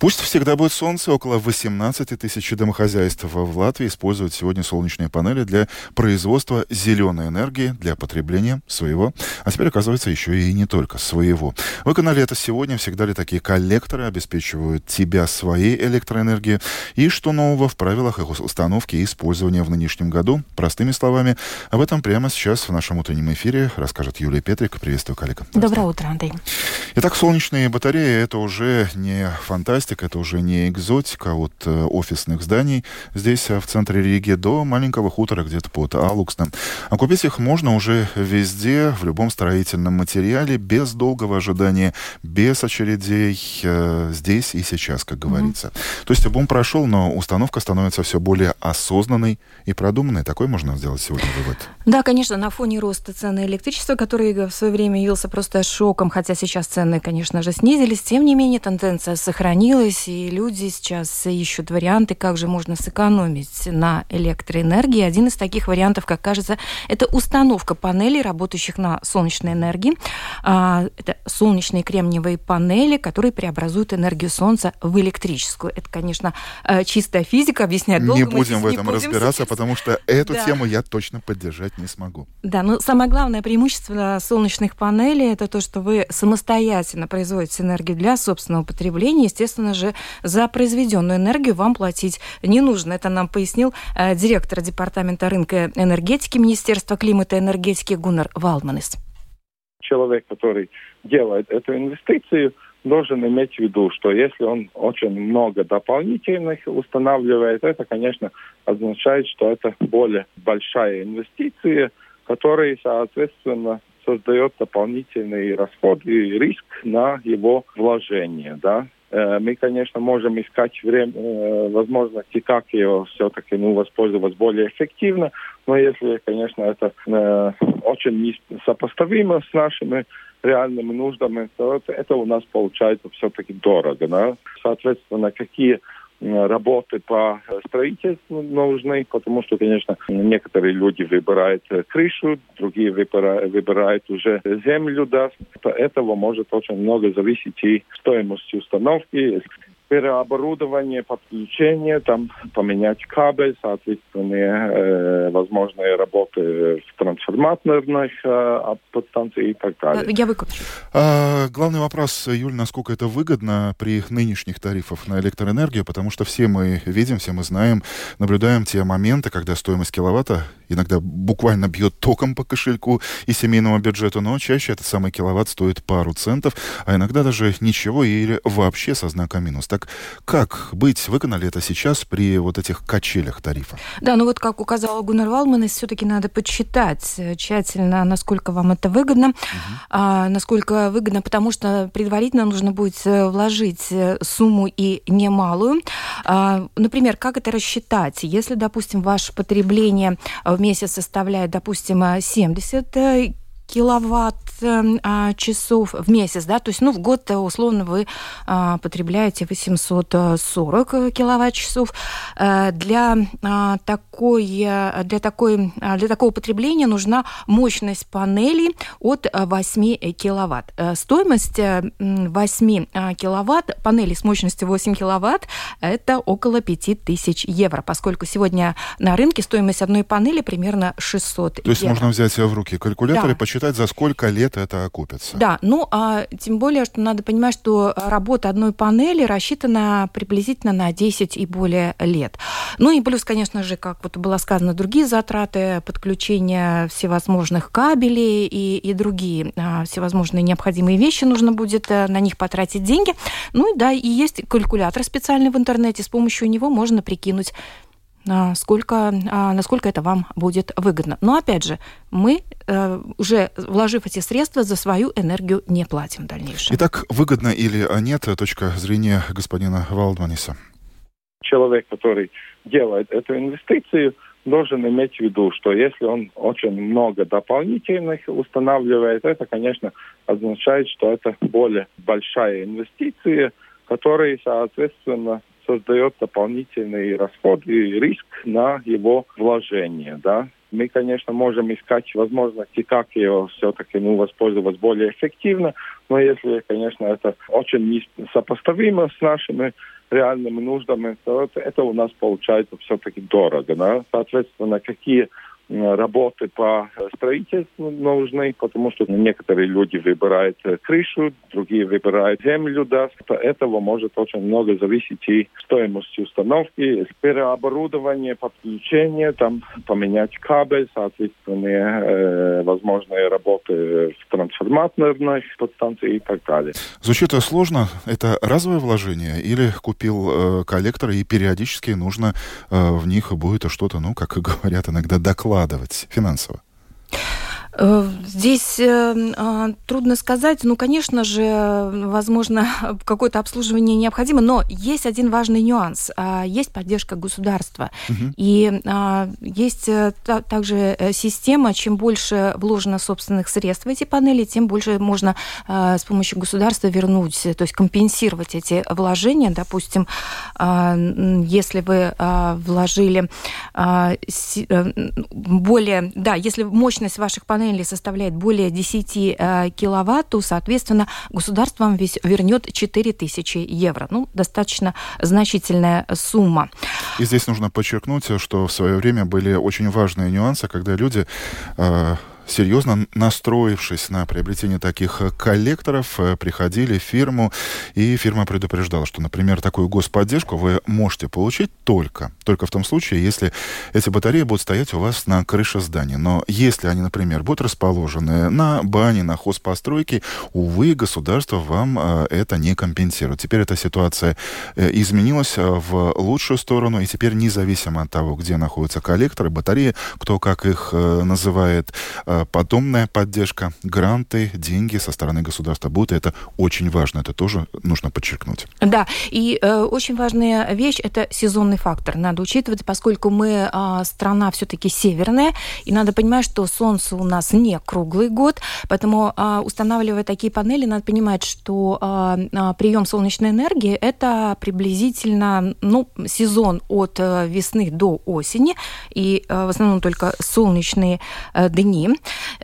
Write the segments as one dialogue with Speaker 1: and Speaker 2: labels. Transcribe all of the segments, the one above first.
Speaker 1: Пусть всегда будет солнце. Около 18 тысяч домохозяйств в Латвии используют сегодня солнечные панели для производства зеленой энергии для потребления своего, а теперь, оказывается, еще и не только своего. Вы канале это сегодня. Всегда ли такие коллекторы обеспечивают тебя своей электроэнергией? И что нового в правилах их установки и использования в нынешнем году? Простыми словами, об этом прямо сейчас в нашем утреннем эфире расскажет Юлия Петрик. Приветствую, коллега.
Speaker 2: Доброе утро, Андрей.
Speaker 1: Итак, солнечные батареи — это уже не фантастика, это уже не экзотика от э, офисных зданий здесь, э, в центре Риги, до маленького хутора где-то под Алуксом. А купить их можно уже везде, в любом строительном материале, без долгого ожидания, без очередей, э, здесь и сейчас, как говорится. Mm-hmm. То есть бум прошел, но установка становится все более осознанной и продуманной. Такой можно сделать сегодня вывод.
Speaker 2: Да, конечно, на фоне роста цены электричества, который в свое время явился просто шоком, хотя сейчас цены, конечно же, снизились, тем не менее тенденция сохранилась, и люди сейчас ищут варианты, как же можно сэкономить на электроэнергии. Один из таких вариантов, как кажется, это установка панелей, работающих на солнечной энергии. А, это солнечные кремниевые панели, которые преобразуют энергию солнца в электрическую. Это, конечно, э, чистая физика, объяснять долго.
Speaker 1: Не будем в этом будем разбираться, сейчас. потому что эту да. тему я точно поддержать не смогу.
Speaker 2: Да, но самое главное преимущество солнечных панелей это то, что вы самостоятельно производите энергию для собственного потребления. Естественно же, за произведенную энергию вам платить не нужно. Это нам пояснил э, директор Департамента рынка энергетики Министерства климата и энергетики Гуннар Валманис.
Speaker 3: Человек, который делает эту инвестицию, должен иметь в виду, что если он очень много дополнительных устанавливает, это, конечно, означает, что это более большая инвестиция, которая, соответственно, создает дополнительный расход и риск на его вложение, да. Э, мы, конечно, можем искать время, э, возможности, как его все-таки ну, воспользоваться более эффективно, но если, конечно, это э, очень несопоставимо с нашими реальными нуждами, то это у нас получается все-таки дорого. Да? Соответственно, какие работы по строительству нужны, потому что, конечно, некоторые люди выбирают крышу, другие выбирают, выбирают уже землю, да. От этого может очень много зависеть и стоимость установки переоборудование, подключение, там поменять кабель, соответственно, э, возможные работы в трансформаторных э, подстанциях и так далее.
Speaker 2: Я выключу.
Speaker 1: А, главный вопрос, Юль, насколько это выгодно при нынешних тарифах на электроэнергию, потому что все мы видим, все мы знаем, наблюдаем те моменты, когда стоимость киловатта иногда буквально бьет током по кошельку и семейному бюджету, но чаще этот самый киловатт стоит пару центов, а иногда даже ничего или вообще со знаком минус. Так как быть? Выгодно ли это сейчас при вот этих качелях тарифа?
Speaker 2: Да, ну вот как указала Гуннар Валман, все-таки надо подсчитать э, тщательно, насколько вам это выгодно, угу. а, насколько выгодно, потому что предварительно нужно будет э, вложить э, сумму и немалую. А, например, как это рассчитать? Если, допустим, ваше потребление в месяц составляет, допустим, 70 киловатт эм, а, часов в месяц, да, то есть, ну, в год условно вы а, потребляете 840 киловатт часов. А, для такой, для такой, для такого потребления нужна мощность панелей от 8 киловатт. Стоимость 8 киловатт, панели с мощностью 8 киловатт, это около 5000 евро, поскольку сегодня на рынке стоимость одной панели примерно 600
Speaker 1: То есть
Speaker 2: евро.
Speaker 1: можно взять в руки калькулятор да. и посчитать посчитать, за сколько лет это окупится.
Speaker 2: Да, ну, а тем более, что надо понимать, что работа одной панели рассчитана приблизительно на 10 и более лет. Ну и плюс, конечно же, как вот было сказано, другие затраты, подключения всевозможных кабелей и, и другие а, всевозможные необходимые вещи, нужно будет а, на них потратить деньги. Ну и да, и есть калькулятор специальный в интернете, с помощью него можно прикинуть сколько, а, насколько это вам будет выгодно. Но опять же, мы э, уже вложив эти средства, за свою энергию не платим в дальнейшем.
Speaker 1: Итак, выгодно или нет, точка зрения господина Валдманиса?
Speaker 3: Человек, который делает эту инвестицию, должен иметь в виду, что если он очень много дополнительных устанавливает, это, конечно, означает, что это более большая инвестиция, которая, соответственно, создает дополнительный расход и риск на его вложение, да. мы, конечно, можем искать возможности, как ее все-таки ну, воспользоваться более эффективно, но если, конечно, это очень несопоставимо с нашими реальными нуждами, то это, это у нас получается все-таки дорого. Да? Соответственно, какие работы по строительству нужны, потому что некоторые люди выбирают крышу, другие выбирают землю. Да. От этого может очень много зависеть и стоимость установки, переоборудование, подключение, там поменять кабель, соответственно, э, возможные работы в трансформаторной подстанции и так далее.
Speaker 1: Звучит сложно. Это разовое вложение или купил э, коллектор и периодически нужно э, в них будет что-то, ну, как говорят иногда, доклад вкладывать финансово?
Speaker 2: Э, здесь э, а, трудно сказать. Ну, конечно же, возможно, какое-то обслуживание необходимо, но есть один важный нюанс. А, есть поддержка государства. Угу. И а, есть э, также система, чем больше вложено собственных средств в эти панели, тем больше можно с помощью государства вернуть, то есть компенсировать эти вложения. Допустим, если вы вложили более... Да, если мощность ваших панелей панели составляет более 10 э, киловатт, то, соответственно, государство вам весь вернет 4000 евро. Ну, достаточно значительная сумма.
Speaker 1: И здесь нужно подчеркнуть, что в свое время были очень важные нюансы, когда люди э, серьезно настроившись на приобретение таких э, коллекторов, э, приходили в фирму, и фирма предупреждала, что, например, такую господдержку вы можете получить только, только в том случае, если эти батареи будут стоять у вас на крыше здания. Но если они, например, будут расположены на бане, на хозпостройке, увы, государство вам э, это не компенсирует. Теперь эта ситуация изменилась в лучшую сторону, и теперь независимо от того, где находятся коллекторы, батареи, кто как их называет, подобная поддержка, гранты, деньги со стороны государства будут. Это очень важно, это тоже нужно подчеркнуть.
Speaker 2: Да, и э, очень важная вещь – это сезонный фактор. Надо учитывать, поскольку мы э, страна все-таки северная, и надо понимать, что солнце у нас не круглый год, поэтому э, устанавливая такие панели, надо понимать, что э, прием солнечной энергии – это приблизительно ну, сезон от э, весны до осени, и э, в основном только солнечные э, дни.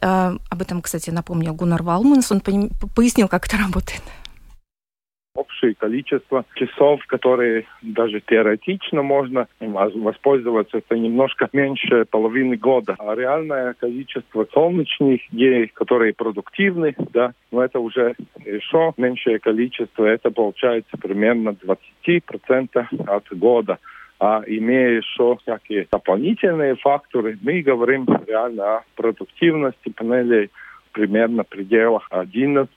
Speaker 2: Э, об этом, кстати, напомнил Гуннар Валманс. Он пояснил, как это работает
Speaker 3: общее количество часов, которые даже теоретично можно воспользоваться, это немножко меньше половины года. А реальное количество солнечных дней, которые продуктивны, да, но это уже еще меньшее количество, это получается примерно 20% от года. А имея еще всякие дополнительные факторы, мы говорим реально о продуктивности панелей примерно в пределах 11,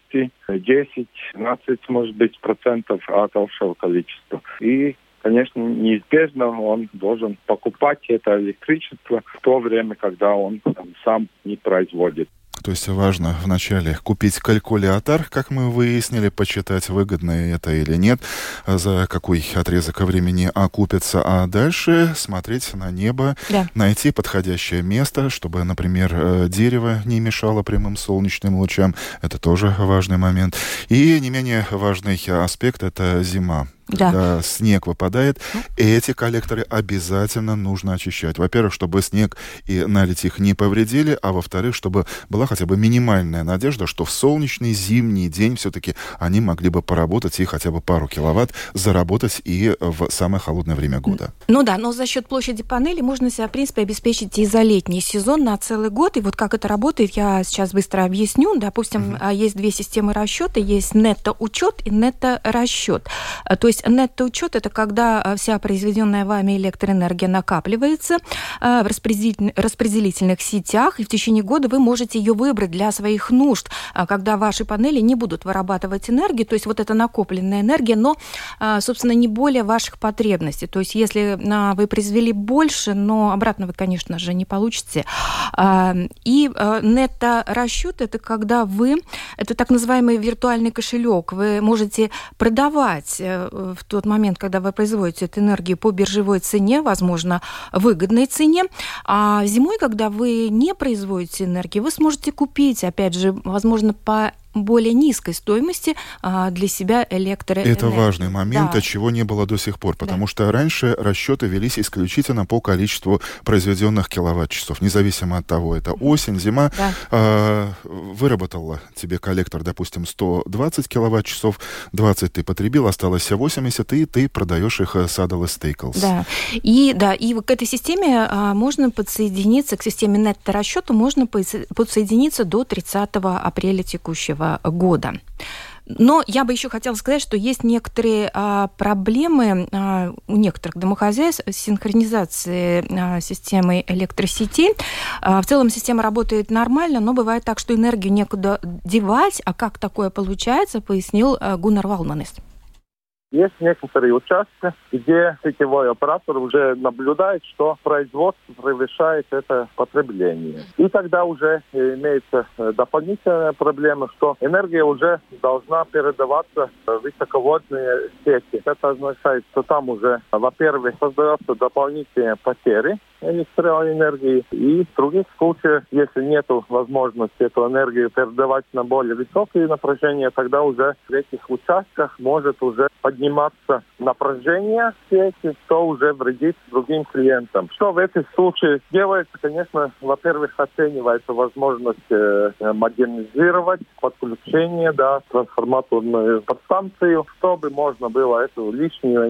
Speaker 3: 10, 12, может быть, процентов от общего количества. И конечно, неизбежно он должен покупать это электричество в то время, когда он там, сам не производит.
Speaker 1: То есть важно вначале купить калькулятор, как мы выяснили, почитать, выгодно это или нет, за какой отрезок времени окупится, а дальше смотреть на небо, да. найти подходящее место, чтобы, например, э, дерево не мешало прямым солнечным лучам. Это тоже важный момент. И не менее важный аспект — это зима да. когда снег выпадает, ну. эти коллекторы обязательно нужно очищать. Во-первых, чтобы снег и налить их не повредили, а во-вторых, чтобы была хотя бы минимальная надежда, что в солнечный зимний день все-таки они могли бы поработать и хотя бы пару киловатт заработать и в самое холодное время года.
Speaker 2: Ну да, но за счет площади панели можно себя, в принципе, обеспечить и за летний сезон на целый год. И вот как это работает, я сейчас быстро объясню. Допустим, угу. есть две системы расчета. Есть нетто-учет и нетто-расчет. То есть есть нетто-учет – это когда э, вся произведенная вами электроэнергия накапливается э, в распределительных сетях, и в течение года вы можете ее выбрать для своих нужд, э, когда ваши панели не будут вырабатывать энергию, то есть вот эта накопленная энергия, но, собственно, не более ваших потребностей. То есть если вы произвели больше, но обратно вы, конечно же, не получите. И нетто-расчет – это когда вы, это так называемый виртуальный кошелек, вы можете продавать в тот момент, когда вы производите эту энергию по биржевой цене, возможно, выгодной цене. А зимой, когда вы не производите энергию, вы сможете купить, опять же, возможно, по более низкой стоимости а, для себя электроэнергии.
Speaker 1: Это важный момент, да. чего не было до сих пор, потому да. что раньше расчеты велись исключительно по количеству произведенных киловатт-часов, независимо от того, это осень, зима. Да. А, выработала тебе коллектор, допустим, 120 киловатт-часов, 20 ты потребил, осталось 80, и ты продаешь их Saddle Staples.
Speaker 2: Да, и, да, и к этой системе а, можно подсоединиться, к системе нетто-расчета можно подсоединиться до 30 апреля текущего года. Но я бы еще хотела сказать, что есть некоторые а, проблемы а, у некоторых домохозяйств с синхронизацией а, системы электросети. А, в целом система работает нормально, но бывает так, что энергию некуда девать. А как такое получается, пояснил а, Гуннар Валманес.
Speaker 3: Есть некоторые участки, где сетевой оператор уже наблюдает, что производство превышает это потребление. И тогда уже имеется дополнительная проблема, что энергия уже должна передаваться в высоководные сети. Это означает, что там уже, во-первых, создаются дополнительные потери электроэнергии. И в других случаях, если нет возможности эту энергию передавать на более высокие напряжения, тогда уже в этих участках может уже подниматься напряжение сети, что уже вредит другим клиентам. Что в этих случаях делается? Конечно, во-первых, оценивается возможность э, модернизировать подключение, да, трансформаторную подстанцию, чтобы можно было эту лишнюю энергию